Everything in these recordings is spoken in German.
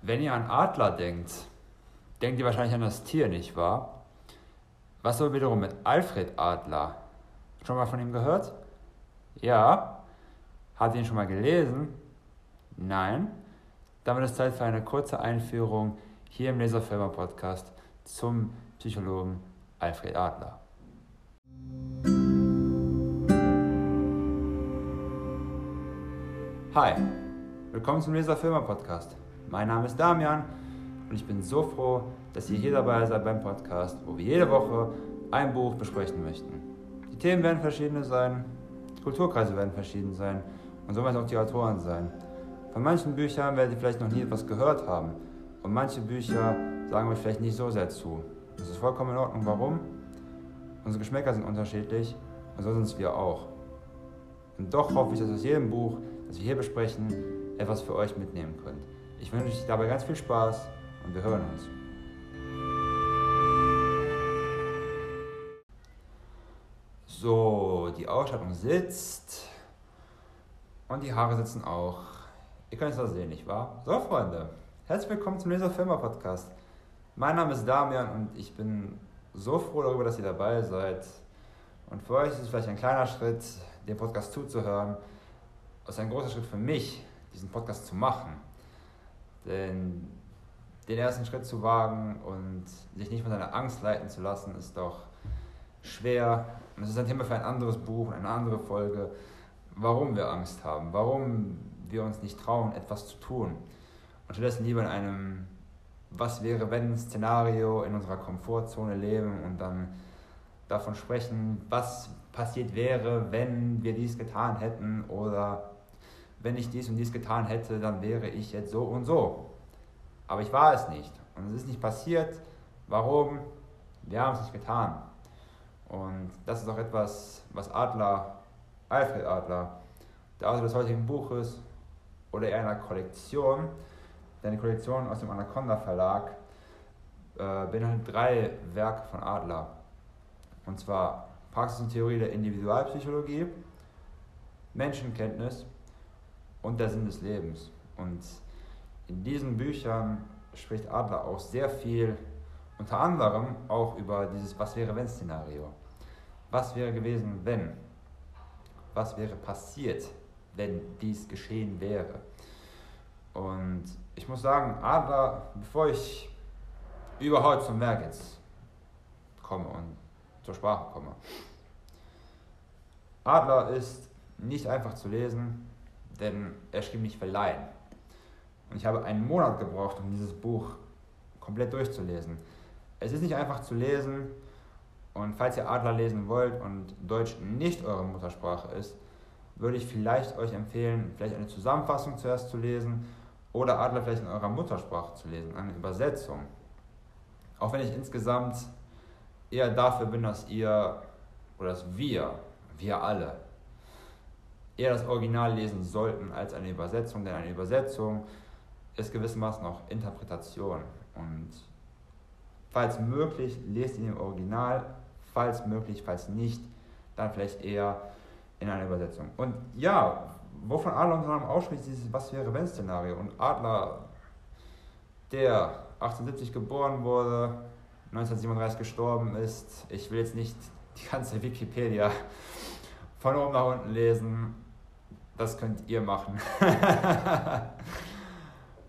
Wenn ihr an Adler denkt, denkt ihr wahrscheinlich an das Tier, nicht wahr? Was so wiederum mit Alfred Adler? Schon mal von ihm gehört? Ja. Habt ihr ihn schon mal gelesen? Nein. Damit ist Zeit für eine kurze Einführung hier im Laserfilmer Podcast zum Psychologen Alfred Adler. Hi, willkommen zum Laserfilmer Podcast. Mein Name ist Damian und ich bin so froh, dass ihr hier dabei seid beim Podcast, wo wir jede Woche ein Buch besprechen möchten. Die Themen werden verschiedene sein, die Kulturkreise werden verschieden sein und so werden auch die Autoren sein. Von manchen Büchern werdet ihr vielleicht noch nie etwas gehört haben und manche Bücher sagen euch vielleicht nicht so sehr zu. Das ist vollkommen in Ordnung. Warum? Unsere Geschmäcker sind unterschiedlich und so sind es wir auch. Und doch hoffe ich, dass aus jedem Buch, das wir hier besprechen, etwas für euch mitnehmen könnt. Ich wünsche euch dabei ganz viel Spaß und wir hören uns. So, die Ausstattung sitzt und die Haare sitzen auch. Ihr könnt es das sehen, nicht wahr? So, Freunde, herzlich willkommen zum Leser Firma Podcast. Mein Name ist Damian und ich bin so froh darüber, dass ihr dabei seid. Und für euch ist es vielleicht ein kleiner Schritt, dem Podcast zuzuhören. Es ist ein großer Schritt für mich, diesen Podcast zu machen. Denn den ersten Schritt zu wagen und sich nicht von seiner Angst leiten zu lassen, ist doch schwer. Und es ist ein Thema für ein anderes Buch, eine andere Folge, warum wir Angst haben, warum wir uns nicht trauen, etwas zu tun. Und stattdessen lieber in einem Was wäre wenn Szenario in unserer Komfortzone leben und dann davon sprechen, was passiert wäre, wenn wir dies getan hätten oder wenn ich dies und dies getan hätte, dann wäre ich jetzt so und so. Aber ich war es nicht. Und es ist nicht passiert. Warum? Wir haben es nicht getan. Und das ist auch etwas, was Adler, Alfred Adler, der Autor des heutigen Buches oder eher einer Kollektion, denn die Kollektion aus dem Anaconda Verlag äh, beinhaltet drei Werke von Adler. Und zwar Praxis und Theorie der Individualpsychologie, Menschenkenntnis und der Sinn des Lebens. Und in diesen Büchern spricht Adler auch sehr viel, unter anderem auch über dieses Was wäre wenn Szenario. Was wäre gewesen, wenn? Was wäre passiert, wenn dies geschehen wäre? Und ich muss sagen, Adler, bevor ich überhaupt zum Werk jetzt komme und zur Sprache komme, Adler ist nicht einfach zu lesen, denn er schrieb nicht für Laien. Und ich habe einen Monat gebraucht, um dieses Buch komplett durchzulesen. Es ist nicht einfach zu lesen und falls ihr Adler lesen wollt und Deutsch nicht eure Muttersprache ist, würde ich vielleicht euch empfehlen, vielleicht eine Zusammenfassung zuerst zu lesen oder Adler vielleicht in eurer Muttersprache zu lesen, eine Übersetzung. Auch wenn ich insgesamt eher dafür bin, dass ihr oder dass wir, wir alle, eher das Original lesen sollten als eine Übersetzung, denn eine Übersetzung ist gewissermaßen auch Interpretation. Und falls möglich, lest ihn im Original, falls möglich, falls nicht, dann vielleicht eher in einer Übersetzung. Und ja, wovon Adler unter anderem ausschließt, dieses Was wäre wenn Szenario. Und Adler, der 1870 geboren wurde, 1937 gestorben ist, ich will jetzt nicht die ganze Wikipedia von oben nach unten lesen, das könnt ihr machen.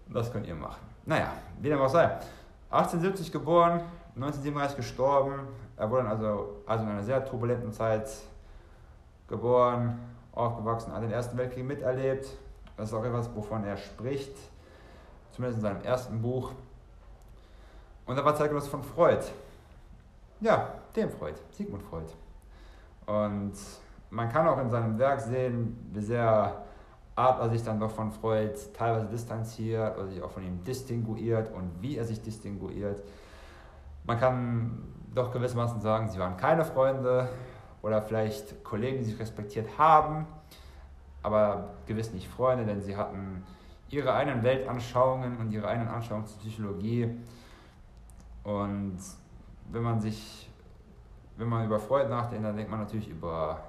das könnt ihr machen. Naja, wie dem auch sei. 1870 geboren, 1937 gestorben. Er wurde also, also in einer sehr turbulenten Zeit geboren, aufgewachsen, hat den Ersten Weltkrieg miterlebt. Das ist auch etwas, wovon er spricht, zumindest in seinem ersten Buch. Und er war Zeitgenosse von Freud. Ja, dem Freud, Sigmund Freud. Und man kann auch in seinem Werk sehen, wie sehr Adler sich dann doch von Freud teilweise distanziert oder sich auch von ihm distinguiert und wie er sich distinguiert. Man kann doch gewissermaßen sagen, sie waren keine Freunde oder vielleicht Kollegen, die sich respektiert haben, aber gewiss nicht Freunde, denn sie hatten ihre eigenen Weltanschauungen und ihre eigenen Anschauungen zur Psychologie. Und wenn man sich, wenn man über Freud nachdenkt, dann denkt man natürlich über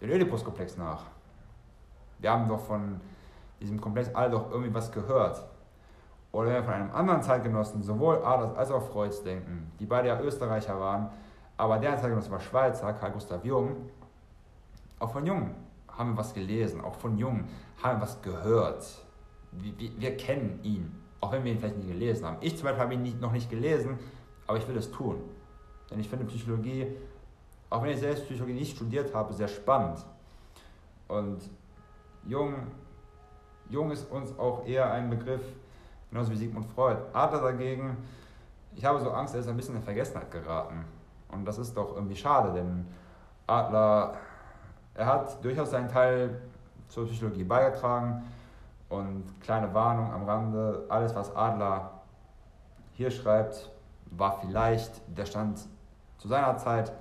den Oedipus-Komplex nach. Wir haben doch von diesem Komplex alle doch irgendwie was gehört. Oder wenn wir von einem anderen Zeitgenossen, sowohl Adlers als auch Freuds denken, die beide ja Österreicher waren, aber der Zeitgenosse war Schweizer, Karl Gustav Jung. Auch von Jung haben wir was gelesen, auch von Jung haben wir was gehört. Wir, wir, kennen ihn, auch wenn wir ihn vielleicht nicht gelesen haben. Ich zum Beispiel habe ihn nicht, noch nicht gelesen, aber ich will es tun. Denn ich finde Psychologie, auch wenn ich selbst Psychologie nicht studiert habe, sehr spannend. Und Jung, Jung ist uns auch eher ein Begriff, genauso wie Sigmund Freud. Adler dagegen, ich habe so Angst, er ist ein bisschen in Vergessenheit geraten. Und das ist doch irgendwie schade, denn Adler, er hat durchaus seinen Teil zur Psychologie beigetragen. Und kleine Warnung am Rande, alles was Adler hier schreibt, war vielleicht der Stand zu seiner Zeit.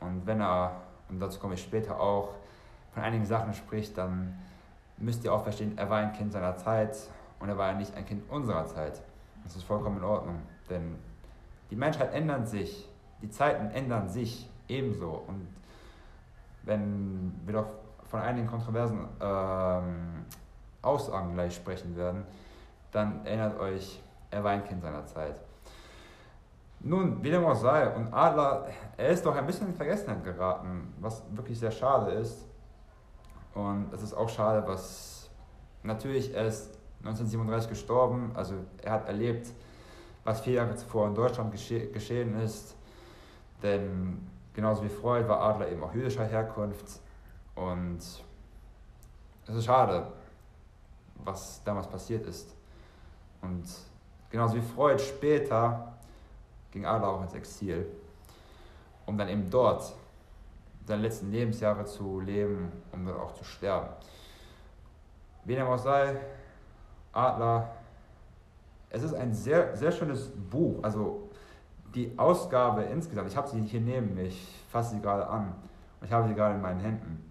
Und wenn er, und dazu komme ich später auch, von einigen Sachen spricht, dann müsst ihr auch verstehen, er war ein Kind seiner Zeit und er war ja nicht ein Kind unserer Zeit. Das ist vollkommen in Ordnung, denn die Menschheit ändert sich die Zeiten ändern sich ebenso. Und wenn wir doch von einigen kontroversen ähm, Aussagen gleich sprechen werden, dann erinnert euch, er war ein Kind seiner Zeit. Nun, wie dem auch sei, und Adler, er ist doch ein bisschen in Vergessenheit geraten, was wirklich sehr schade ist. Und es ist auch schade, was natürlich, er ist 1937 gestorben, also er hat erlebt, was vier Jahre zuvor in Deutschland gesche geschehen ist. Denn genauso wie Freud war Adler eben auch jüdischer Herkunft. Und es ist schade, was damals passiert ist. Und genauso wie Freud später ging Adler auch ins Exil, um dann eben dort seine letzten Lebensjahre zu leben, um dann auch zu sterben. Wie dem auch sei, Adler, es ist ein sehr, sehr schönes Buch. Also die Ausgabe insgesamt, ich habe sie hier neben mich, ich fasse sie gerade an und ich habe sie gerade in meinen Händen.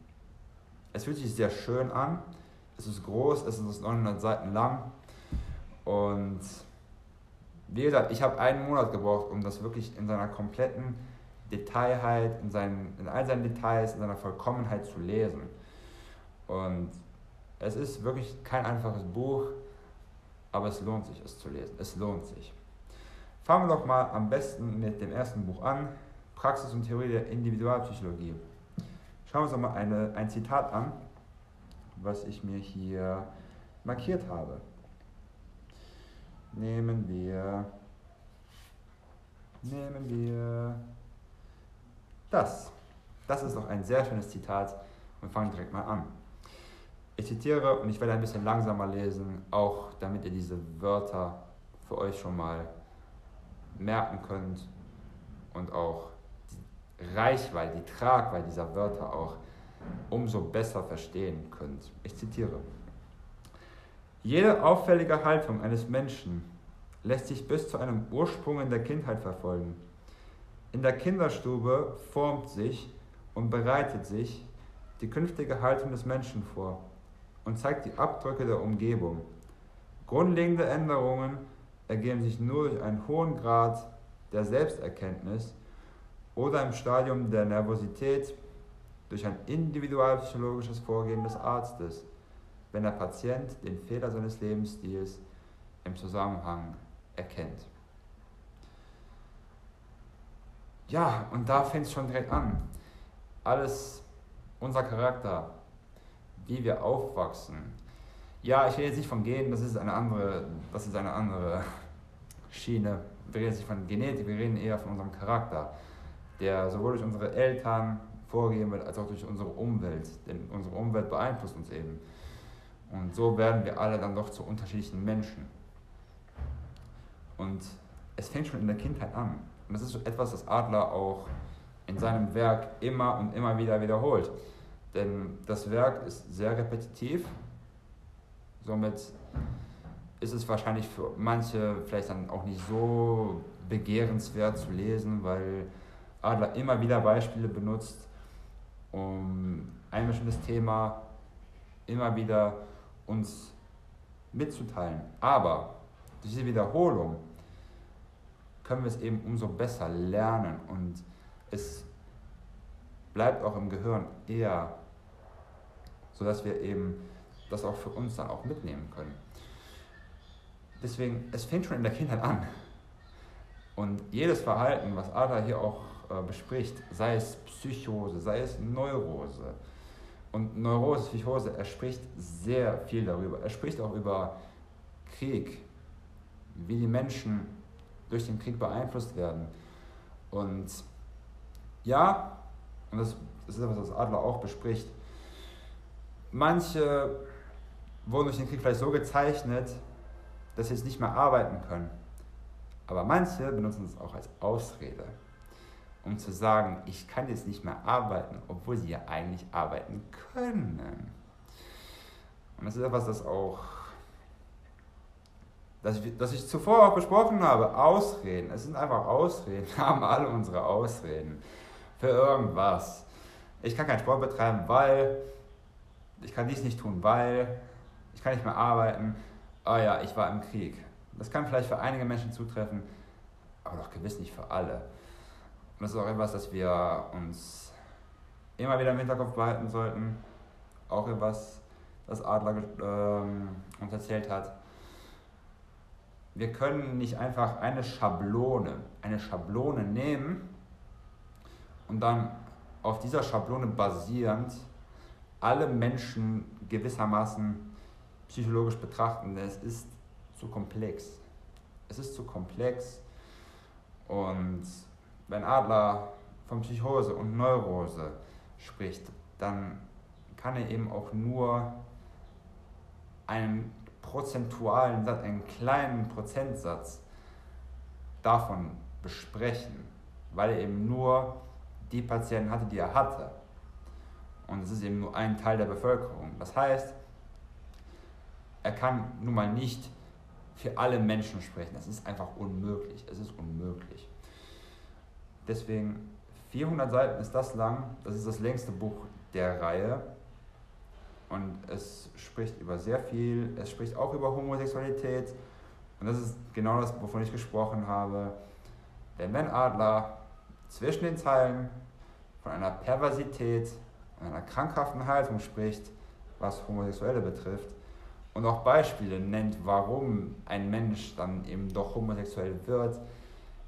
Es fühlt sich sehr schön an, es ist groß, es ist 900 Seiten lang und wie gesagt, ich habe einen Monat gebraucht, um das wirklich in seiner kompletten Detailheit, in, seinen, in all seinen Details, in seiner Vollkommenheit zu lesen. Und es ist wirklich kein einfaches Buch, aber es lohnt sich, es zu lesen. Es lohnt sich. Fangen wir doch mal am besten mit dem ersten Buch an, Praxis und Theorie der Individualpsychologie. Schauen wir uns doch mal eine, ein Zitat an, was ich mir hier markiert habe. Nehmen wir, nehmen wir das. Das ist doch ein sehr schönes Zitat und fangen direkt mal an. Ich zitiere und ich werde ein bisschen langsamer lesen, auch damit ihr diese Wörter für euch schon mal merken könnt und auch die Reichweite, die Tragweite dieser Wörter auch umso besser verstehen könnt. Ich zitiere. Jede auffällige Haltung eines Menschen lässt sich bis zu einem Ursprung in der Kindheit verfolgen. In der Kinderstube formt sich und bereitet sich die künftige Haltung des Menschen vor und zeigt die Abdrücke der Umgebung. Grundlegende Änderungen ergeben sich nur durch einen hohen Grad der Selbsterkenntnis oder im Stadium der Nervosität durch ein individualpsychologisches Vorgehen des Arztes, wenn der Patient den Fehler seines Lebensstils im Zusammenhang erkennt. Ja, und da fängt es schon direkt an. Alles, unser Charakter, wie wir aufwachsen, ja, ich rede jetzt nicht von Genen, das ist eine andere, das ist eine andere Schiene. Wir reden jetzt nicht von Genetik, wir reden eher von unserem Charakter, der sowohl durch unsere Eltern vorgegeben wird, als auch durch unsere Umwelt. Denn unsere Umwelt beeinflusst uns eben. Und so werden wir alle dann doch zu unterschiedlichen Menschen. Und es fängt schon in der Kindheit an. Und das ist etwas, das Adler auch in seinem Werk immer und immer wieder wiederholt. Denn das Werk ist sehr repetitiv Somit ist es wahrscheinlich für manche vielleicht dann auch nicht so begehrenswert zu lesen, weil Adler immer wieder Beispiele benutzt, um ein bestimmtes Thema immer wieder uns mitzuteilen. Aber durch diese Wiederholung können wir es eben umso besser lernen und es bleibt auch im Gehirn eher, sodass wir eben das auch für uns dann auch mitnehmen können. Deswegen, es fängt schon in der Kindheit an. Und jedes Verhalten, was Adler hier auch äh, bespricht, sei es Psychose, sei es Neurose, und Neurose, Psychose, er spricht sehr viel darüber. Er spricht auch über Krieg, wie die Menschen durch den Krieg beeinflusst werden. Und ja, und das, das ist etwas, was Adler auch bespricht, manche wurden durch den Krieg vielleicht so gezeichnet, dass sie jetzt nicht mehr arbeiten können. Aber manche benutzen es auch als Ausrede, um zu sagen, ich kann jetzt nicht mehr arbeiten, obwohl sie ja eigentlich arbeiten können. Und das ist etwas, das auch, das ich, das ich zuvor auch besprochen habe, Ausreden. Es sind einfach Ausreden. Wir haben alle unsere Ausreden für irgendwas. Ich kann keinen Sport betreiben, weil ich kann dies nicht tun, weil ich kann nicht mehr arbeiten. Oh ja, ich war im Krieg. Das kann vielleicht für einige Menschen zutreffen, aber doch gewiss nicht für alle. Und das ist auch etwas, das wir uns immer wieder im Hinterkopf behalten sollten. Auch etwas, das Adler ähm, uns erzählt hat. Wir können nicht einfach eine Schablone, eine Schablone nehmen und dann auf dieser Schablone basierend alle Menschen gewissermaßen psychologisch betrachten. Es ist zu komplex. Es ist zu komplex und wenn Adler von Psychose und Neurose spricht, dann kann er eben auch nur einen prozentualen Satz, einen kleinen Prozentsatz davon besprechen, weil er eben nur die Patienten hatte, die er hatte. Und es ist eben nur ein Teil der Bevölkerung. Das heißt, er kann nun mal nicht für alle Menschen sprechen. Das ist einfach unmöglich. Es ist unmöglich. Deswegen 400 Seiten ist das lang. Das ist das längste Buch der Reihe. Und es spricht über sehr viel. Es spricht auch über Homosexualität. Und das ist genau das, wovon ich gesprochen habe. Denn wenn Adler zwischen den Zeilen von einer Perversität, einer krankhaften Haltung spricht, was Homosexuelle betrifft, und auch Beispiele nennt, warum ein Mensch dann eben doch homosexuell wird,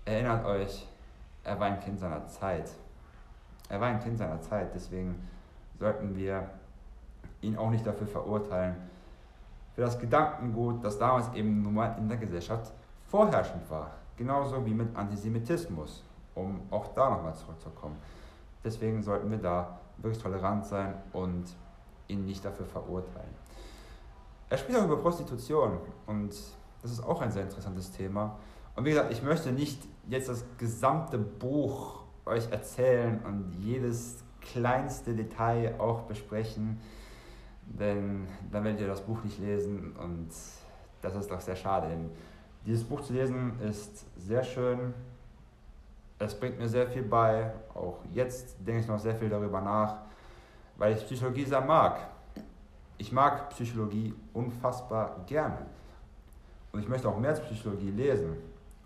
erinnert euch, er war ein Kind seiner Zeit. Er war ein Kind seiner Zeit, deswegen sollten wir ihn auch nicht dafür verurteilen, für das Gedankengut, das damals eben nun mal in der Gesellschaft vorherrschend war. Genauso wie mit Antisemitismus, um auch da nochmal zurückzukommen. Deswegen sollten wir da wirklich tolerant sein und ihn nicht dafür verurteilen. Er spricht auch über Prostitution und das ist auch ein sehr interessantes Thema. Und wie gesagt, ich möchte nicht jetzt das gesamte Buch euch erzählen und jedes kleinste Detail auch besprechen, denn dann werdet ihr das Buch nicht lesen und das ist doch sehr schade. Denn dieses Buch zu lesen ist sehr schön, es bringt mir sehr viel bei, auch jetzt denke ich noch sehr viel darüber nach, weil ich Psychologie sehr mag. Ich mag Psychologie unfassbar gerne. Und ich möchte auch mehr Psychologie lesen.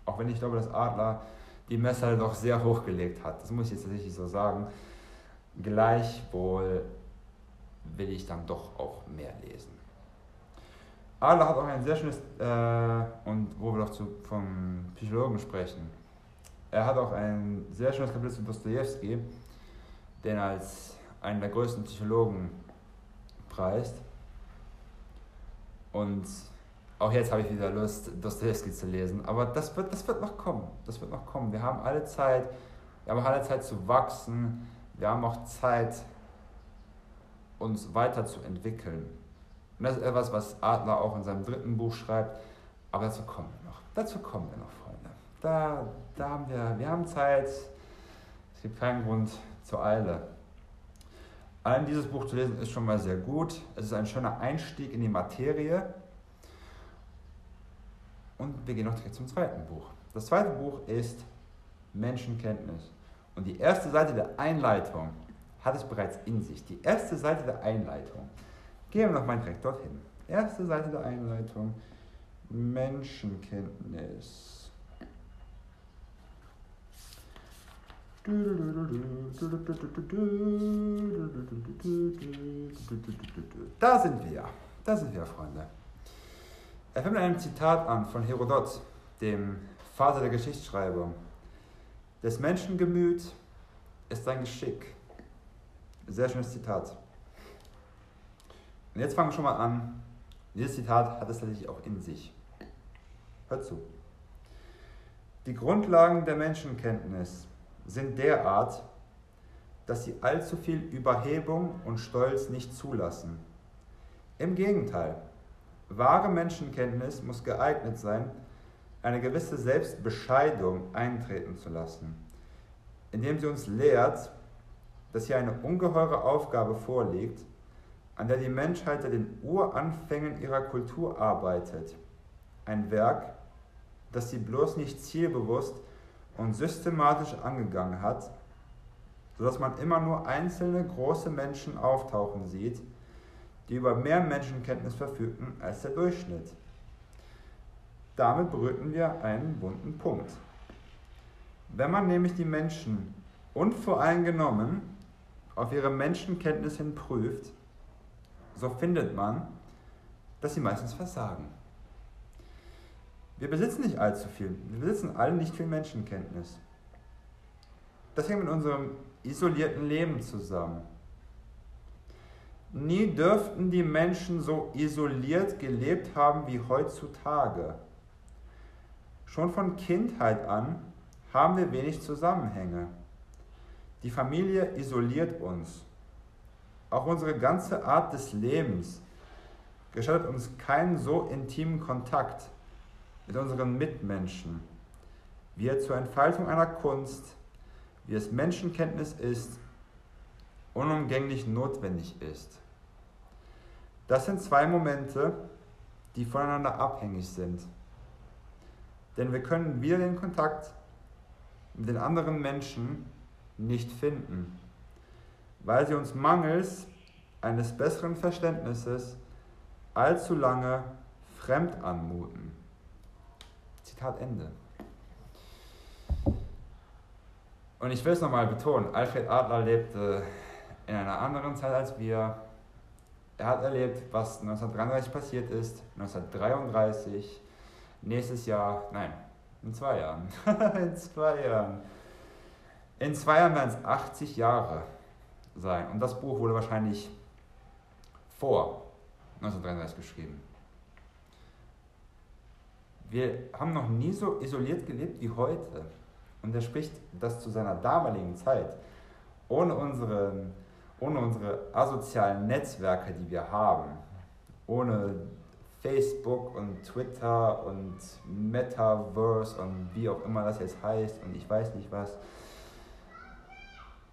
Auch wenn ich glaube, dass Adler die Messer doch sehr hochgelegt hat. Das muss ich jetzt tatsächlich so sagen. Gleichwohl will ich dann doch auch mehr lesen. Adler hat auch ein sehr schönes, äh, und wo wir doch zu, vom Psychologen sprechen, er hat auch ein sehr schönes Kapitel zu Dostoevsky, den als einen der größten Psychologen preist. Und auch jetzt habe ich wieder Lust, Dostoevsky zu lesen. Aber das wird, das wird noch kommen. Das wird noch kommen. Wir haben alle Zeit, wir haben alle Zeit zu wachsen. Wir haben auch Zeit, uns weiterzuentwickeln. Und das ist etwas, was Adler auch in seinem dritten Buch schreibt. Aber dazu kommen wir noch. Dazu kommen wir noch, Freunde. Da, da haben wir, wir haben Zeit. Es gibt keinen Grund zur Eile. Allein dieses Buch zu lesen ist schon mal sehr gut. Es ist ein schöner Einstieg in die Materie. Und wir gehen noch direkt zum zweiten Buch. Das zweite Buch ist Menschenkenntnis. Und die erste Seite der Einleitung hat es bereits in sich. Die erste Seite der Einleitung. Gehen wir noch mal direkt dorthin. Erste Seite der Einleitung. Menschenkenntnis. Da sind wir. Da sind wir, Freunde. Er fängt mit einem Zitat an von Herodot, dem Vater der Geschichtsschreibung. Des Menschen Gemüt ist sein Geschick. Sehr schönes Zitat. Und jetzt fangen wir schon mal an. Dieses Zitat hat es tatsächlich auch in sich. Hört zu. Die Grundlagen der Menschenkenntnis sind derart, dass sie allzu viel Überhebung und Stolz nicht zulassen. Im Gegenteil, wahre Menschenkenntnis muss geeignet sein, eine gewisse Selbstbescheidung eintreten zu lassen, indem sie uns lehrt, dass hier eine ungeheure Aufgabe vorliegt, an der die Menschheit seit den Uranfängen ihrer Kultur arbeitet. Ein Werk, das sie bloß nicht zielbewusst und systematisch angegangen hat, sodass man immer nur einzelne große Menschen auftauchen sieht, die über mehr Menschenkenntnis verfügten als der Durchschnitt. Damit berührten wir einen bunten Punkt. Wenn man nämlich die Menschen unvoreingenommen auf ihre Menschenkenntnis hin prüft, so findet man, dass sie meistens versagen. Wir besitzen nicht allzu viel. Wir besitzen alle nicht viel Menschenkenntnis. Das hängt mit unserem isolierten Leben zusammen. Nie dürften die Menschen so isoliert gelebt haben wie heutzutage. Schon von Kindheit an haben wir wenig Zusammenhänge. Die Familie isoliert uns. Auch unsere ganze Art des Lebens gestattet uns keinen so intimen Kontakt mit unseren Mitmenschen, wie er zur Entfaltung einer Kunst, wie es Menschenkenntnis ist, unumgänglich notwendig ist. Das sind zwei Momente, die voneinander abhängig sind. Denn wir können wieder den Kontakt mit den anderen Menschen nicht finden, weil sie uns mangels eines besseren Verständnisses allzu lange fremd anmuten. Zitat Ende. Und ich will es nochmal betonen, Alfred Adler lebte in einer anderen Zeit als wir. Er hat erlebt, was 1933 passiert ist, 1933, nächstes Jahr, nein, in zwei Jahren. in zwei Jahren. In zwei Jahren werden es 80 Jahre sein. Und das Buch wurde wahrscheinlich vor 1933 geschrieben. Wir haben noch nie so isoliert gelebt wie heute. Und er spricht das zu seiner damaligen Zeit. Ohne unsere, ohne unsere asozialen Netzwerke, die wir haben, ohne Facebook und Twitter und Metaverse und wie auch immer das jetzt heißt und ich weiß nicht was.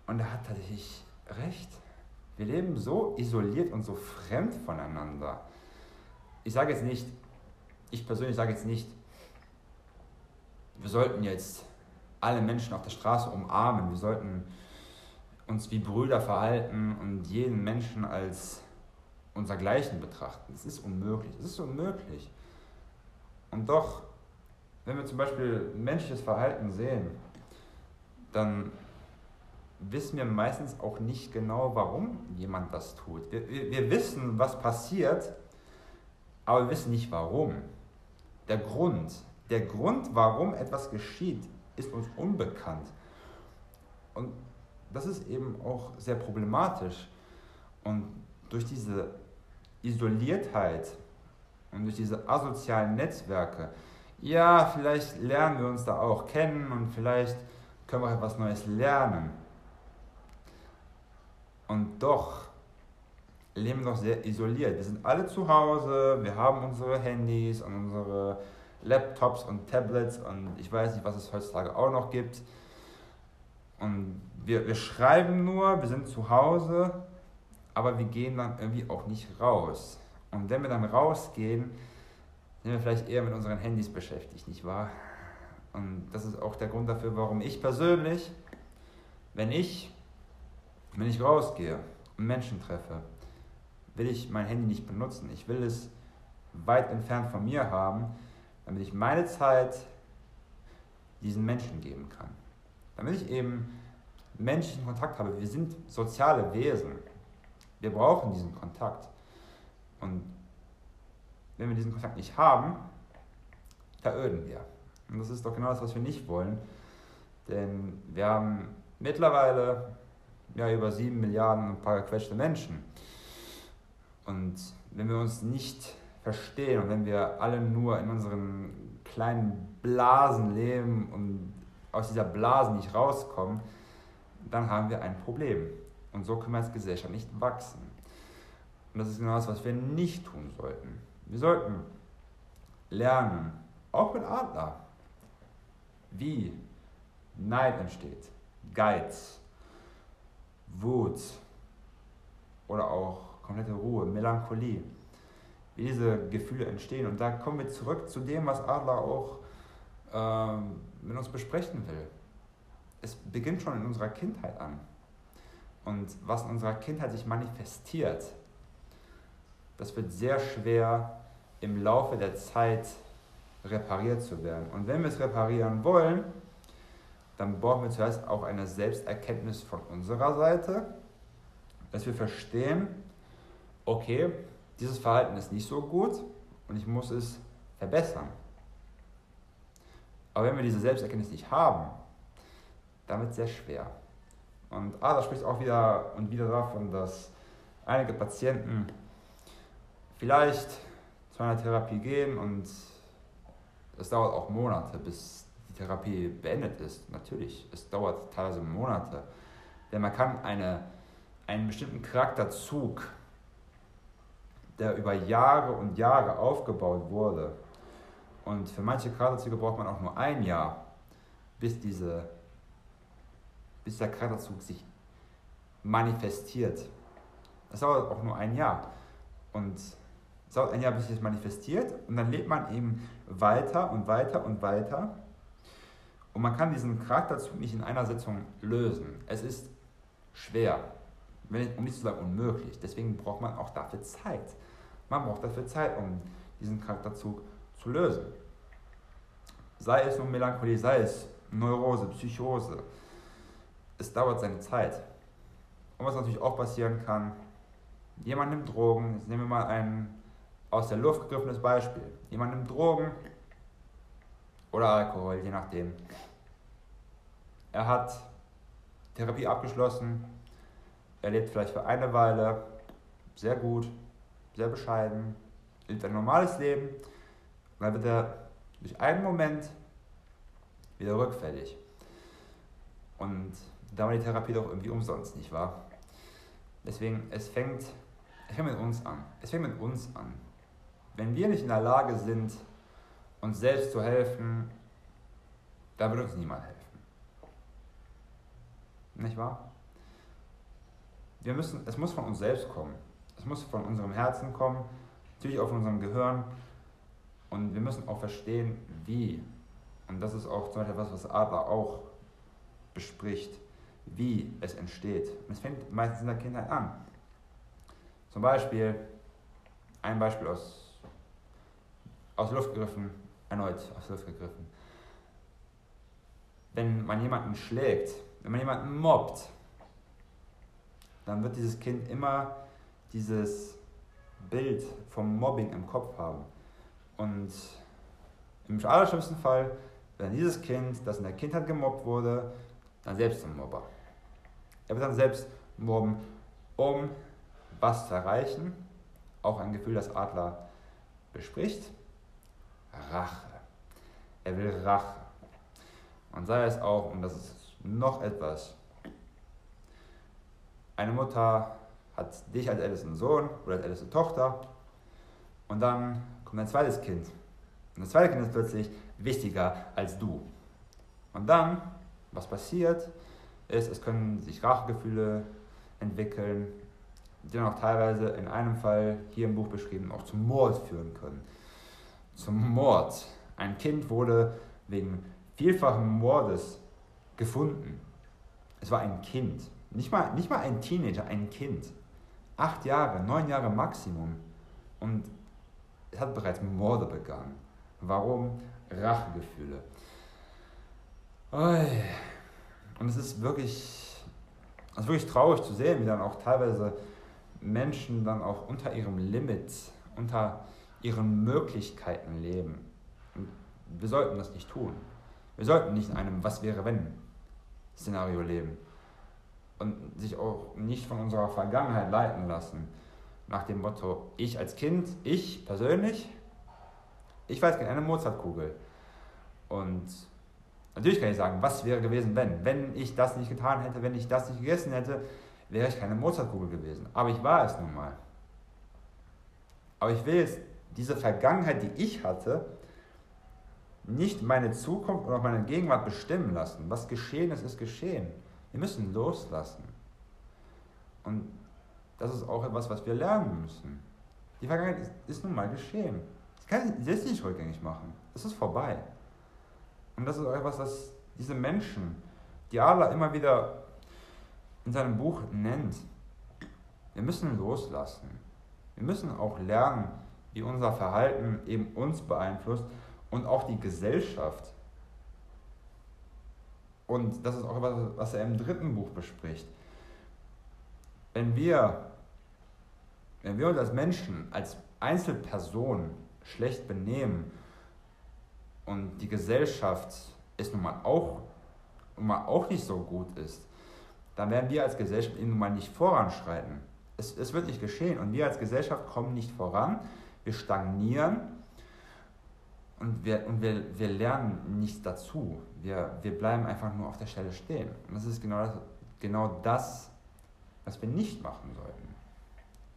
Und er hat tatsächlich recht. Wir leben so isoliert und so fremd voneinander. Ich sage jetzt nicht, ich persönlich sage jetzt nicht, wir sollten jetzt alle Menschen auf der Straße umarmen, wir sollten uns wie Brüder verhalten und jeden Menschen als unser Gleichen betrachten. Das ist unmöglich. Das ist unmöglich. Und doch, wenn wir zum Beispiel menschliches Verhalten sehen, dann wissen wir meistens auch nicht genau, warum jemand das tut. Wir, wir, wir wissen, was passiert, aber wir wissen nicht warum. Der Grund, der Grund, warum etwas geschieht, ist uns unbekannt. Und das ist eben auch sehr problematisch. Und durch diese Isoliertheit und durch diese asozialen Netzwerke, ja, vielleicht lernen wir uns da auch kennen und vielleicht können wir etwas Neues lernen. Und doch leben wir noch sehr isoliert. Wir sind alle zu Hause, wir haben unsere Handys und unsere Laptops und Tablets und ich weiß nicht, was es heutzutage auch noch gibt. Und wir, wir schreiben nur, wir sind zu Hause, aber wir gehen dann irgendwie auch nicht raus. Und wenn wir dann rausgehen, sind wir vielleicht eher mit unseren Handys beschäftigt, nicht wahr? Und das ist auch der Grund dafür, warum ich persönlich, wenn ich, wenn ich rausgehe und Menschen treffe, will ich mein Handy nicht benutzen. Ich will es weit entfernt von mir haben, damit ich meine Zeit diesen Menschen geben kann. Damit ich eben menschlichen Kontakt habe. Wir sind soziale Wesen. Wir brauchen diesen Kontakt. Und wenn wir diesen Kontakt nicht haben, veröden wir. Und das ist doch genau das, was wir nicht wollen. Denn wir haben mittlerweile ja, über sieben Milliarden ein paar gequetschte Menschen. Und wenn wir uns nicht verstehen und wenn wir alle nur in unseren kleinen Blasen leben und aus dieser Blase nicht rauskommen, dann haben wir ein Problem. Und so können wir als Gesellschaft nicht wachsen. Und das ist genau das, was wir nicht tun sollten. Wir sollten lernen, auch mit Adler, wie Neid entsteht, Geiz, Wut oder auch komplette Ruhe, Melancholie, wie diese Gefühle entstehen. Und da kommen wir zurück zu dem, was Adler auch ähm, mit uns besprechen will. Es beginnt schon in unserer Kindheit an. Und was in unserer Kindheit sich manifestiert, das wird sehr schwer im Laufe der Zeit repariert zu werden. Und wenn wir es reparieren wollen, dann brauchen wir zuerst auch eine Selbsterkenntnis von unserer Seite, dass wir verstehen, okay, dieses Verhalten ist nicht so gut und ich muss es verbessern. Aber wenn wir diese Selbsterkenntnis nicht haben, dann wird es sehr schwer. Und ah, da spricht auch wieder und wieder davon, dass einige Patienten vielleicht zu einer Therapie gehen und es dauert auch Monate, bis die Therapie beendet ist. Natürlich, es dauert teilweise Monate. Denn man kann eine, einen bestimmten Charakterzug, der über Jahre und Jahre aufgebaut wurde, und für manche Charakterzüge braucht man auch nur ein Jahr, bis, diese, bis der Charakterzug sich manifestiert. Das dauert auch nur ein Jahr. Und es dauert ein Jahr, bis sich das manifestiert. Und dann lebt man eben weiter und weiter und weiter. Und man kann diesen Charakterzug nicht in einer Sitzung lösen. Es ist schwer, um nicht zu sagen unmöglich. Deswegen braucht man auch dafür Zeit. Man braucht dafür Zeit, um diesen Charakterzug zu lösen. Sei es nun Melancholie, sei es Neurose, Psychose. Es dauert seine Zeit. Und was natürlich auch passieren kann, jemand nimmt Drogen, jetzt nehmen wir mal ein aus der Luft gegriffenes Beispiel. Jemand nimmt Drogen oder Alkohol, je nachdem. Er hat Therapie abgeschlossen, er lebt vielleicht für eine Weile sehr gut, sehr bescheiden, lebt ein normales Leben dann wird er durch einen Moment wieder rückfällig. Und da war die Therapie doch irgendwie umsonst, nicht wahr? Deswegen, es fängt, es fängt mit uns an. Es fängt mit uns an. Wenn wir nicht in der Lage sind, uns selbst zu helfen, da wird uns niemand helfen. Nicht wahr? Wir müssen, es muss von uns selbst kommen. Es muss von unserem Herzen kommen, natürlich auch von unserem Gehirn. Und wir müssen auch verstehen, wie. Und das ist auch zum Beispiel etwas, was Adler auch bespricht, wie es entsteht. Und es fängt meistens in der Kindheit an. Zum Beispiel, ein Beispiel aus, aus Luft gegriffen, erneut aus Luft gegriffen. Wenn man jemanden schlägt, wenn man jemanden mobbt, dann wird dieses Kind immer dieses Bild vom Mobbing im Kopf haben. Und im allerschlimmsten Fall wird dieses Kind, das in der Kindheit gemobbt wurde, dann selbst zum Mobber. Er wird dann selbst mobben, um was zu erreichen. Auch ein Gefühl, das Adler bespricht. Rache. Er will Rache. Und sei es auch, und das ist noch etwas, eine Mutter hat dich als ältesten Sohn oder als älteste Tochter und dann kommt ein zweites Kind. Und das zweite Kind ist plötzlich wichtiger als du. Und dann, was passiert, ist, es können sich Rachegefühle entwickeln, die dann auch teilweise in einem Fall, hier im Buch beschrieben, auch zum Mord führen können. Zum Mord. Ein Kind wurde wegen vielfachen Mordes gefunden. Es war ein Kind. Nicht mal, nicht mal ein Teenager, ein Kind. Acht Jahre, neun Jahre Maximum. Und hat bereits Morde begangen. Warum? Rachegefühle. Und es ist wirklich, es ist wirklich traurig zu sehen, wie dann auch teilweise Menschen dann auch unter ihrem Limit, unter ihren Möglichkeiten leben. Und wir sollten das nicht tun. Wir sollten nicht in einem Was wäre wenn Szenario leben und sich auch nicht von unserer Vergangenheit leiten lassen. Nach dem Motto, ich als Kind, ich persönlich, ich weiß gerne eine Mozartkugel. Und natürlich kann ich sagen, was wäre gewesen, wenn? Wenn ich das nicht getan hätte, wenn ich das nicht gegessen hätte, wäre ich keine Mozartkugel gewesen. Aber ich war es nun mal. Aber ich will jetzt diese Vergangenheit, die ich hatte, nicht meine Zukunft oder meine Gegenwart bestimmen lassen. Was geschehen ist, ist geschehen. Wir müssen loslassen. Und das ist auch etwas, was wir lernen müssen. Die Vergangenheit ist, ist nun mal geschehen. Das kann ich nicht rückgängig machen. Das ist vorbei. Und das ist auch etwas, das diese Menschen, die Allah immer wieder in seinem Buch nennt. Wir müssen loslassen. Wir müssen auch lernen, wie unser Verhalten eben uns beeinflusst und auch die Gesellschaft. Und das ist auch etwas, was er im dritten Buch bespricht. Wenn wir, wenn wir uns als Menschen, als Einzelperson schlecht benehmen und die Gesellschaft es nun mal auch, nun mal auch nicht so gut ist, dann werden wir als Gesellschaft eben nun mal nicht voranschreiten. Es, es wird nicht geschehen und wir als Gesellschaft kommen nicht voran, wir stagnieren und wir, und wir, wir lernen nichts dazu. Wir, wir bleiben einfach nur auf der Stelle stehen. Und das ist genau das, genau das, was wir nicht machen sollten.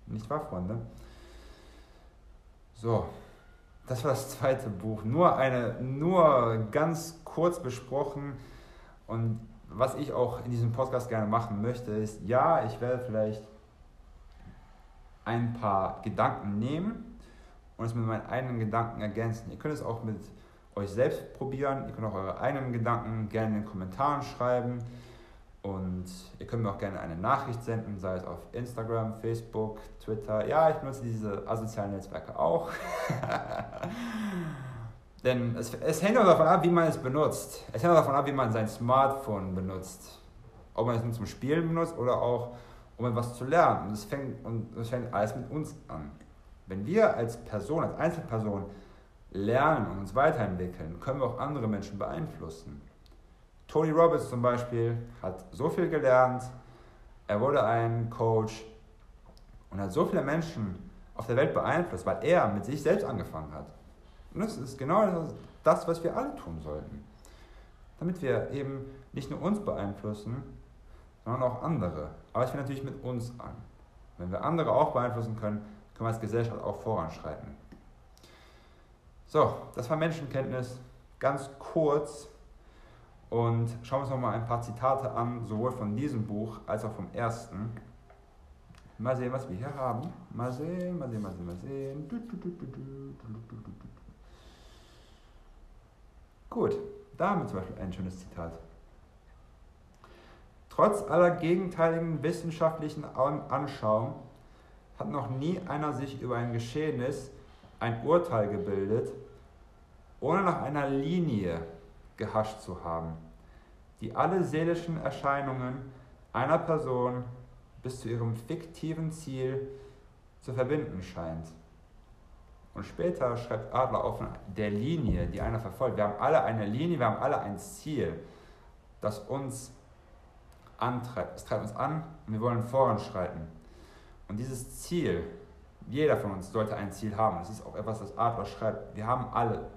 Nicht wahr, Freunde? So, das war das zweite Buch. Nur, eine, nur ganz kurz besprochen. Und was ich auch in diesem Podcast gerne machen möchte, ist, ja, ich werde vielleicht ein paar Gedanken nehmen und es mit meinen eigenen Gedanken ergänzen. Ihr könnt es auch mit euch selbst probieren. Ihr könnt auch eure eigenen Gedanken gerne in den Kommentaren schreiben. Und ihr könnt mir auch gerne eine Nachricht senden, sei es auf Instagram, Facebook, Twitter. Ja, ich benutze diese asozialen Netzwerke auch. Denn es, es hängt auch davon ab, wie man es benutzt. Es hängt auch davon ab, wie man sein Smartphone benutzt. Ob man es nur zum Spielen benutzt oder auch, um etwas zu lernen. Und es fängt, und es fängt alles mit uns an. Wenn wir als Person, als Einzelperson lernen und uns weiterentwickeln, können wir auch andere Menschen beeinflussen. Tony Robbins zum Beispiel hat so viel gelernt, er wurde ein Coach und hat so viele Menschen auf der Welt beeinflusst, weil er mit sich selbst angefangen hat. Und das ist genau das, was wir alle tun sollten. Damit wir eben nicht nur uns beeinflussen, sondern auch andere. Aber es fängt natürlich mit uns an. Wenn wir andere auch beeinflussen können, können wir als Gesellschaft auch voranschreiten. So, das war Menschenkenntnis, ganz kurz. Und schauen wir uns noch mal ein paar Zitate an, sowohl von diesem Buch als auch vom ersten. Mal sehen, was wir hier haben. Mal sehen, mal sehen, mal sehen, mal sehen. Gut, da haben wir zum Beispiel ein schönes Zitat. Trotz aller gegenteiligen wissenschaftlichen Anschauung hat noch nie einer sich über ein Geschehnis ein Urteil gebildet, ohne nach einer Linie gehascht zu haben, die alle seelischen Erscheinungen einer Person bis zu ihrem fiktiven Ziel zu verbinden scheint. Und später schreibt Adler von der Linie, die einer verfolgt. Wir haben alle eine Linie, wir haben alle ein Ziel, das uns antreibt. Es treibt uns an und wir wollen voranschreiten. Und dieses Ziel, jeder von uns sollte ein Ziel haben. Das ist auch etwas, das Adler schreibt. Wir haben alle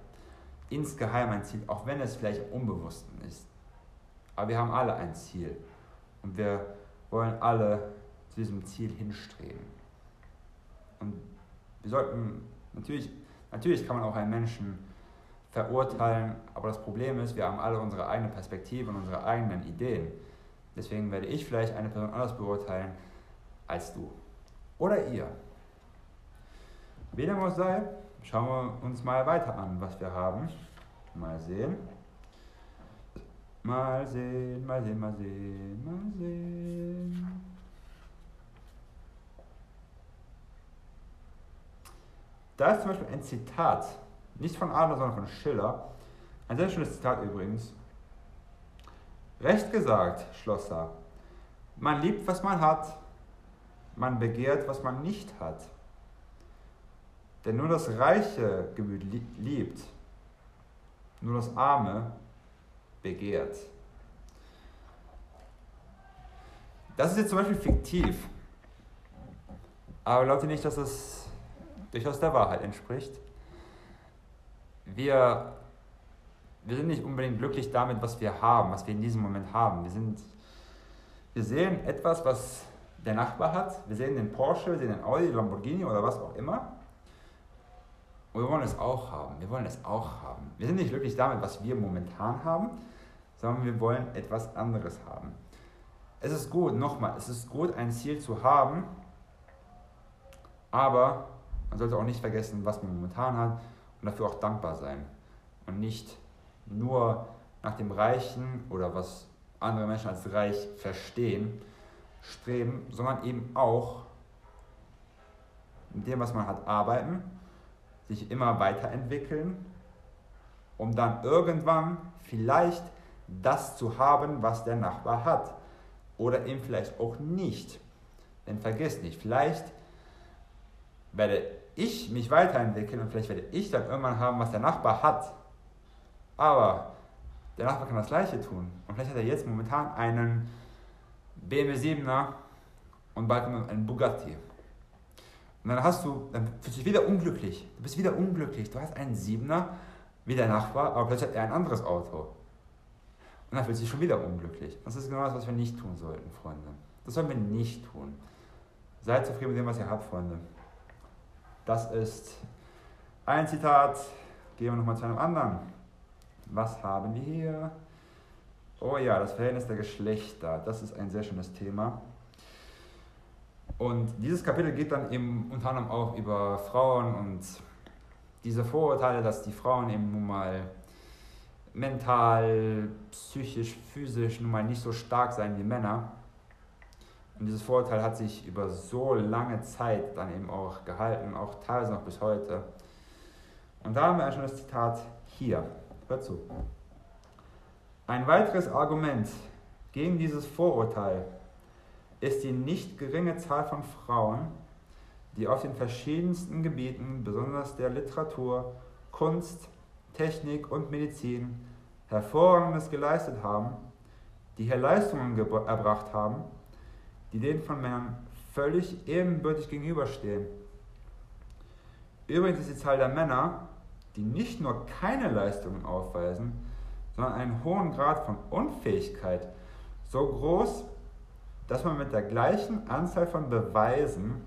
insgeheim ein Ziel, auch wenn es vielleicht unbewusst ist. Aber wir haben alle ein Ziel. Und wir wollen alle zu diesem Ziel hinstreben. Und wir sollten, natürlich, natürlich kann man auch einen Menschen verurteilen, aber das Problem ist, wir haben alle unsere eigene Perspektive und unsere eigenen Ideen. Deswegen werde ich vielleicht eine Person anders beurteilen als du oder ihr. Wie dem auch sei, schauen wir uns mal weiter an, was wir haben. Mal sehen. Mal sehen, mal sehen, mal sehen, mal sehen. Da ist zum Beispiel ein Zitat, nicht von Adler, sondern von Schiller. Ein sehr schönes Zitat übrigens. Recht gesagt, Schlosser, man liebt, was man hat, man begehrt, was man nicht hat. Denn nur das reiche Gemüt liebt, nur das arme begehrt. Das ist jetzt zum Beispiel fiktiv. Aber glaubt ihr nicht, dass es durchaus der Wahrheit entspricht? Wir, wir sind nicht unbedingt glücklich damit, was wir haben, was wir in diesem Moment haben. Wir, sind, wir sehen etwas, was der Nachbar hat. Wir sehen den Porsche, wir sehen den Audi, den Lamborghini oder was auch immer. Und wir wollen es auch haben. Wir wollen es auch haben. Wir sind nicht glücklich damit, was wir momentan haben, sondern wir wollen etwas anderes haben. Es ist gut, nochmal, es ist gut, ein Ziel zu haben, aber man sollte auch nicht vergessen, was man momentan hat und dafür auch dankbar sein. Und nicht nur nach dem Reichen oder was andere Menschen als reich verstehen, streben, sondern eben auch mit dem, was man hat, arbeiten, sich immer weiterentwickeln, um dann irgendwann vielleicht das zu haben, was der Nachbar hat. Oder eben vielleicht auch nicht. Denn vergiss nicht, vielleicht werde ich mich weiterentwickeln und vielleicht werde ich dann irgendwann haben, was der Nachbar hat. Aber der Nachbar kann das Gleiche tun. Und vielleicht hat er jetzt momentan einen BMW 7er und bald einen Bugatti. Und dann hast du, dann fühlst du dich wieder unglücklich. Du bist wieder unglücklich. Du hast einen 7er wie der Nachbar, aber plötzlich hat er ein anderes Auto. Und dann fühlst du dich schon wieder unglücklich. Das ist genau das, was wir nicht tun sollten, Freunde. Das sollen wir nicht tun. Seid zufrieden mit dem, was ihr habt, Freunde. Das ist ein Zitat. Gehen wir nochmal zu einem anderen. Was haben wir hier? Oh ja, das Verhältnis der Geschlechter. Das ist ein sehr schönes Thema. Und dieses Kapitel geht dann eben unter anderem auch über Frauen und diese Vorurteile, dass die Frauen eben nun mal mental, psychisch, physisch nun mal nicht so stark sein wie Männer. Und dieses Vorurteil hat sich über so lange Zeit dann eben auch gehalten, auch teilweise noch bis heute. Und da haben wir ein schönes Zitat hier. Hört zu. Ein weiteres Argument gegen dieses Vorurteil ist die nicht geringe Zahl von Frauen, die auf den verschiedensten Gebieten, besonders der Literatur, Kunst, Technik und Medizin, hervorragendes geleistet haben, die hier Leistungen erbracht haben, die denen von Männern völlig ebenbürtig gegenüberstehen. Übrigens ist die Zahl der Männer, die nicht nur keine Leistungen aufweisen, sondern einen hohen Grad von Unfähigkeit so groß, dass man mit der gleichen Anzahl von Beweisen,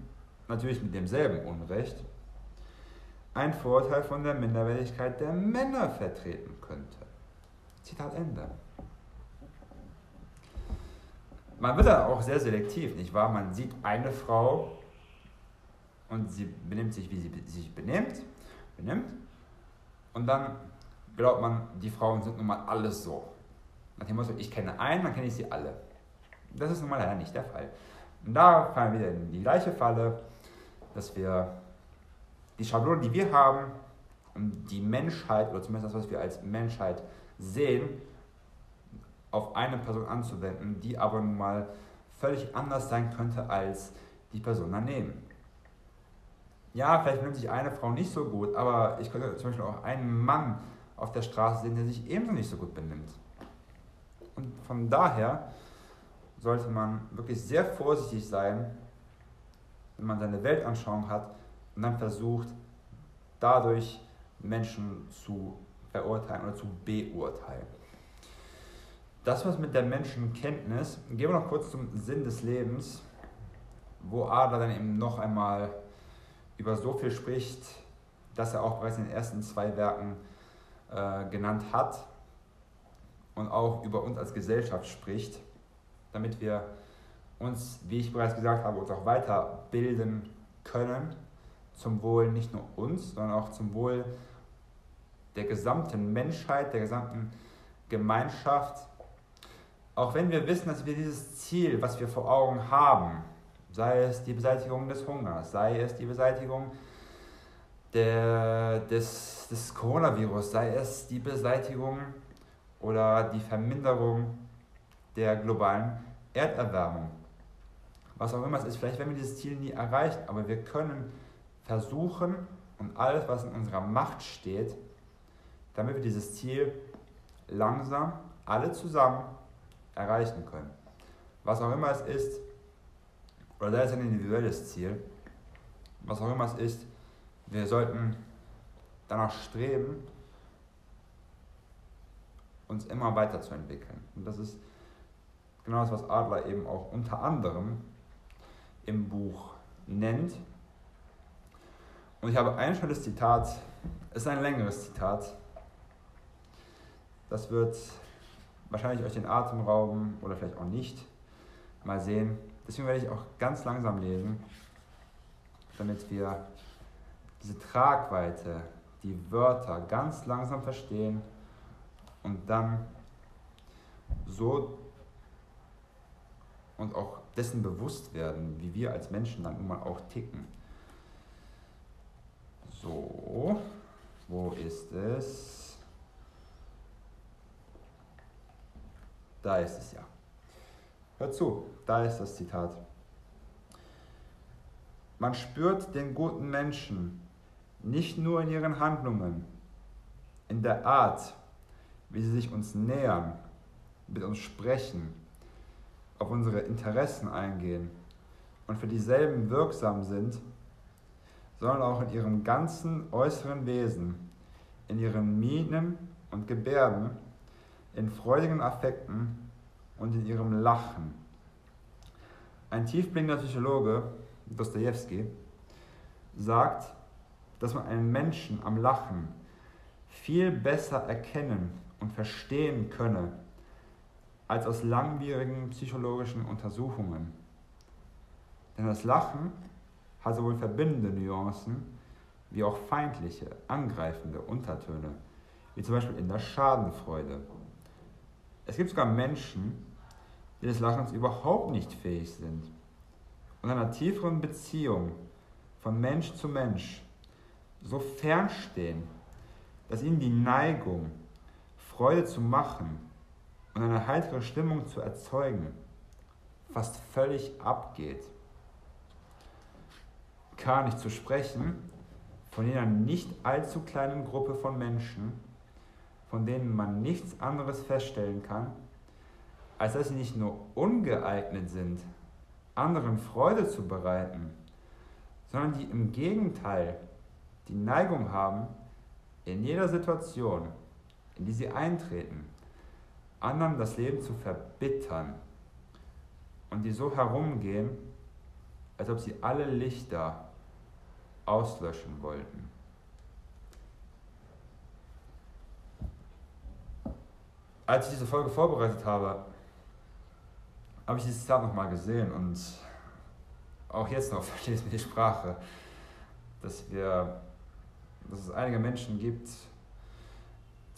natürlich mit demselben Unrecht, ein Vorteil von der Minderwertigkeit der Männer vertreten könnte. Zitat Ende man wird da auch sehr selektiv, nicht wahr? Man sieht eine Frau und sie benimmt sich, wie sie sich benimmt, benimmt und dann glaubt man, die Frauen sind nun mal alles so. Nach dem Motto, ich kenne einen, dann kenne ich sie alle. Das ist nun mal leider nicht der Fall. Und da fallen wir wieder in die gleiche Falle, dass wir die Schablone, die wir haben, um die Menschheit, oder zumindest das, was wir als Menschheit sehen, auf eine Person anzuwenden, die aber nun mal völlig anders sein könnte als die Person daneben. Ja, vielleicht benimmt sich eine Frau nicht so gut, aber ich könnte zum Beispiel auch einen Mann auf der Straße sehen, der sich ebenso nicht so gut benimmt. Und von daher sollte man wirklich sehr vorsichtig sein, wenn man seine Weltanschauung hat und dann versucht, dadurch Menschen zu verurteilen oder zu beurteilen. Das, was mit der Menschenkenntnis, gehen wir noch kurz zum Sinn des Lebens, wo Adler dann eben noch einmal über so viel spricht, dass er auch bereits in den ersten zwei Werken äh, genannt hat und auch über uns als Gesellschaft spricht, damit wir uns, wie ich bereits gesagt habe, uns auch weiterbilden können, zum Wohl nicht nur uns, sondern auch zum Wohl der gesamten Menschheit, der gesamten Gemeinschaft. Auch wenn wir wissen, dass wir dieses Ziel, was wir vor Augen haben, sei es die Beseitigung des Hungers, sei es die Beseitigung der, des, des Coronavirus, sei es die Beseitigung oder die Verminderung der globalen Erderwärmung. Was auch immer es ist, vielleicht werden wir dieses Ziel nie erreichen, aber wir können versuchen, und alles, was in unserer Macht steht, damit wir dieses Ziel langsam alle zusammen erreichen können. Was auch immer es ist, oder sei es ein individuelles Ziel, was auch immer es ist, wir sollten danach streben, uns immer weiterzuentwickeln. Und das ist genau das, was Adler eben auch unter anderem im Buch nennt. Und ich habe ein schönes Zitat, es ist ein längeres Zitat. Das wird wahrscheinlich euch den Atem rauben oder vielleicht auch nicht. Mal sehen. Deswegen werde ich auch ganz langsam lesen, damit wir diese Tragweite, die Wörter ganz langsam verstehen und dann so und auch dessen bewusst werden, wie wir als Menschen dann nun mal auch ticken. So, wo ist es? Da ist es ja. Hör zu, da ist das Zitat. Man spürt den guten Menschen nicht nur in ihren Handlungen, in der Art, wie sie sich uns nähern, mit uns sprechen, auf unsere Interessen eingehen und für dieselben wirksam sind, sondern auch in ihrem ganzen äußeren Wesen, in ihren Mienen und Gebärden, in freudigen Affekten und in ihrem Lachen. Ein tiefblickender Psychologe, Dostoevsky, sagt, dass man einen Menschen am Lachen viel besser erkennen und verstehen könne als aus langwierigen psychologischen Untersuchungen. Denn das Lachen hat sowohl verbindende Nuancen wie auch feindliche, angreifende Untertöne, wie zum Beispiel in der Schadenfreude. Es gibt sogar Menschen, die des Lachens überhaupt nicht fähig sind und einer tieferen Beziehung von Mensch zu Mensch so fernstehen, dass ihnen die Neigung, Freude zu machen und eine heitere Stimmung zu erzeugen, fast völlig abgeht. Gar nicht zu sprechen von jener nicht allzu kleinen Gruppe von Menschen, von denen man nichts anderes feststellen kann, als dass sie nicht nur ungeeignet sind, anderen Freude zu bereiten, sondern die im Gegenteil die Neigung haben, in jeder Situation, in die sie eintreten, anderen das Leben zu verbittern und die so herumgehen, als ob sie alle Lichter auslöschen wollten. Als ich diese Folge vorbereitet habe, habe ich dieses Zitat nochmal gesehen und auch jetzt noch verstehe ich mir die Sprache, dass wir dass es einige Menschen gibt,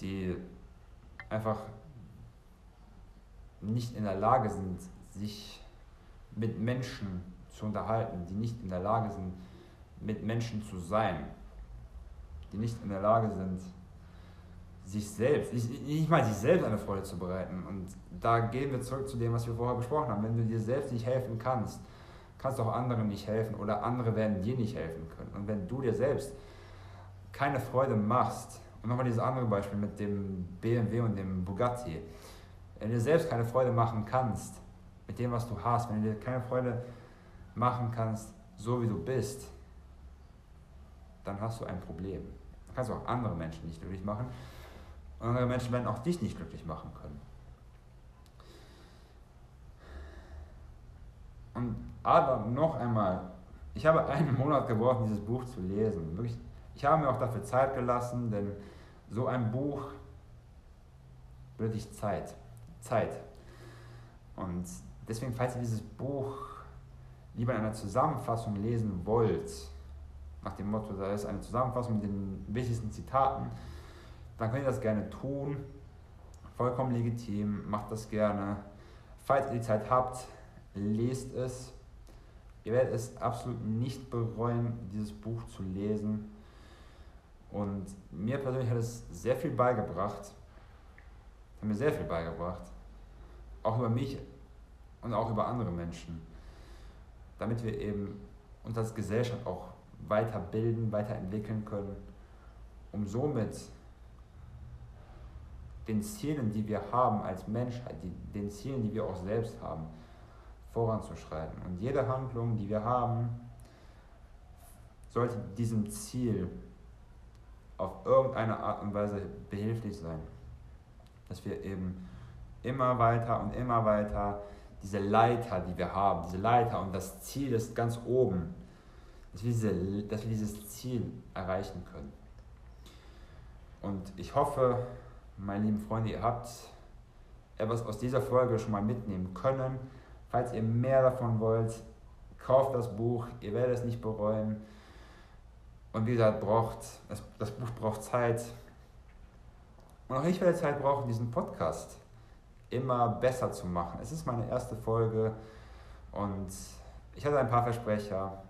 die einfach nicht in der Lage sind, sich mit Menschen zu unterhalten, die nicht in der Lage sind, mit Menschen zu sein, die nicht in der Lage sind, sich selbst, nicht, nicht mal sich selbst eine Freude zu bereiten. Und da gehen wir zurück zu dem, was wir vorher besprochen haben. Wenn du dir selbst nicht helfen kannst, kannst du auch anderen nicht helfen oder andere werden dir nicht helfen können. Und wenn du dir selbst keine Freude machst, und nochmal dieses andere Beispiel mit dem BMW und dem Bugatti, wenn du dir selbst keine Freude machen kannst mit dem, was du hast, wenn du dir keine Freude machen kannst, so wie du bist, dann hast du ein Problem. Dann kannst du auch andere Menschen nicht glücklich machen und andere Menschen werden auch dich nicht glücklich machen können. Und aber noch einmal, ich habe einen Monat gebraucht, dieses Buch zu lesen. Wirklich ich habe mir auch dafür Zeit gelassen, denn so ein Buch benötigt Zeit. Zeit. Und deswegen, falls ihr dieses Buch lieber in einer Zusammenfassung lesen wollt, nach dem Motto, da ist eine Zusammenfassung mit den wichtigsten Zitaten, dann könnt ihr das gerne tun. Vollkommen legitim, macht das gerne. Falls ihr die Zeit habt, lest es. Ihr werdet es absolut nicht bereuen, dieses Buch zu lesen. Und mir persönlich hat es sehr viel beigebracht. Hat mir sehr viel beigebracht. Auch über mich und auch über andere Menschen. Damit wir eben uns als Gesellschaft auch weiterbilden, weiterentwickeln können, um somit den Zielen, die wir haben als Menschheit, die, den Zielen, die wir auch selbst haben, voranzuschreiten. Und jede Handlung, die wir haben, sollte diesem Ziel auf irgendeine Art und Weise behilflich sein. Dass wir eben immer weiter und immer weiter diese Leiter, die wir haben, diese Leiter und das Ziel ist ganz oben, dass wir, diese, dass wir dieses Ziel erreichen können. Und ich hoffe, meine lieben Freunde, ihr habt etwas aus dieser Folge schon mal mitnehmen können. Falls ihr mehr davon wollt, kauft das Buch, ihr werdet es nicht bereuen. Und wie gesagt, braucht, das, das Buch braucht Zeit. Und auch ich werde Zeit brauchen, diesen Podcast immer besser zu machen. Es ist meine erste Folge und ich hatte ein paar Versprecher.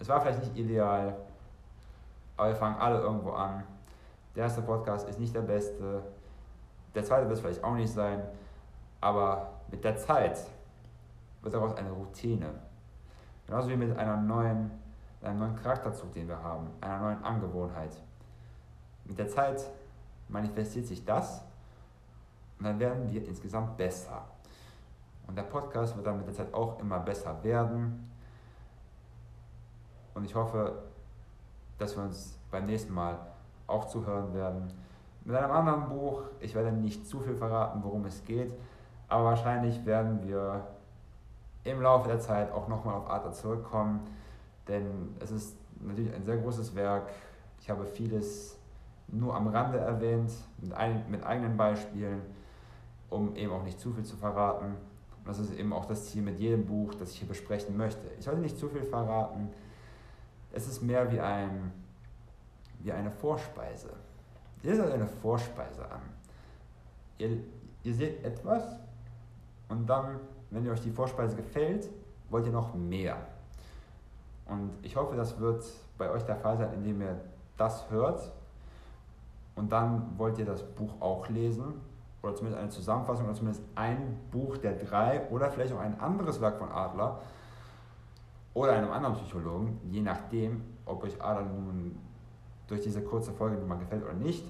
Es war vielleicht nicht ideal, aber wir fangen alle irgendwo an. Der erste Podcast ist nicht der beste, der zweite wird es vielleicht auch nicht sein, aber mit der Zeit wird daraus eine Routine. Genauso wie mit einer neuen, einem neuen Charakterzug, den wir haben, einer neuen Angewohnheit. Mit der Zeit manifestiert sich das und dann werden wir insgesamt besser. Und der Podcast wird dann mit der Zeit auch immer besser werden. Und ich hoffe, dass wir uns beim nächsten Mal auch zuhören werden. Mit einem anderen Buch, ich werde nicht zu viel verraten, worum es geht, aber wahrscheinlich werden wir im Laufe der Zeit auch nochmal auf Arthur zurückkommen, denn es ist natürlich ein sehr großes Werk. Ich habe vieles nur am Rande erwähnt, mit, ein, mit eigenen Beispielen um eben auch nicht zu viel zu verraten. Und das ist eben auch das Ziel mit jedem Buch, das ich hier besprechen möchte. Ich sollte nicht zu viel verraten. Es ist mehr wie, ein, wie eine Vorspeise. Ihr seht eine Vorspeise an. Ihr, ihr seht etwas und dann, wenn ihr euch die Vorspeise gefällt, wollt ihr noch mehr. Und ich hoffe, das wird bei euch der Fall sein, indem ihr das hört und dann wollt ihr das Buch auch lesen oder zumindest eine Zusammenfassung oder zumindest ein Buch der drei oder vielleicht auch ein anderes Werk von Adler oder einem anderen Psychologen, je nachdem, ob euch Adler nun durch diese kurze Folge nun mal gefällt oder nicht.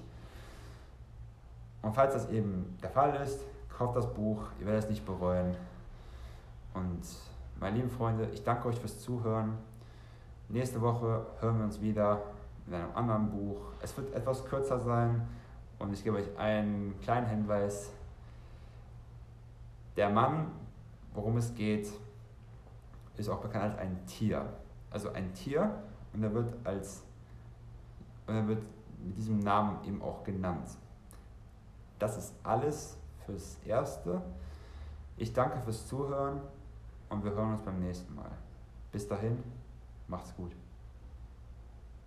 Und falls das eben der Fall ist, kauft das Buch, ihr werdet es nicht bereuen. Und meine lieben Freunde, ich danke euch fürs Zuhören. Nächste Woche hören wir uns wieder mit einem anderen Buch. Es wird etwas kürzer sein. Und ich gebe euch einen kleinen Hinweis. Der Mann, worum es geht, ist auch bekannt als ein Tier. Also ein Tier und er wird als und er wird mit diesem Namen eben auch genannt. Das ist alles fürs Erste. Ich danke fürs Zuhören und wir hören uns beim nächsten Mal. Bis dahin, macht's gut.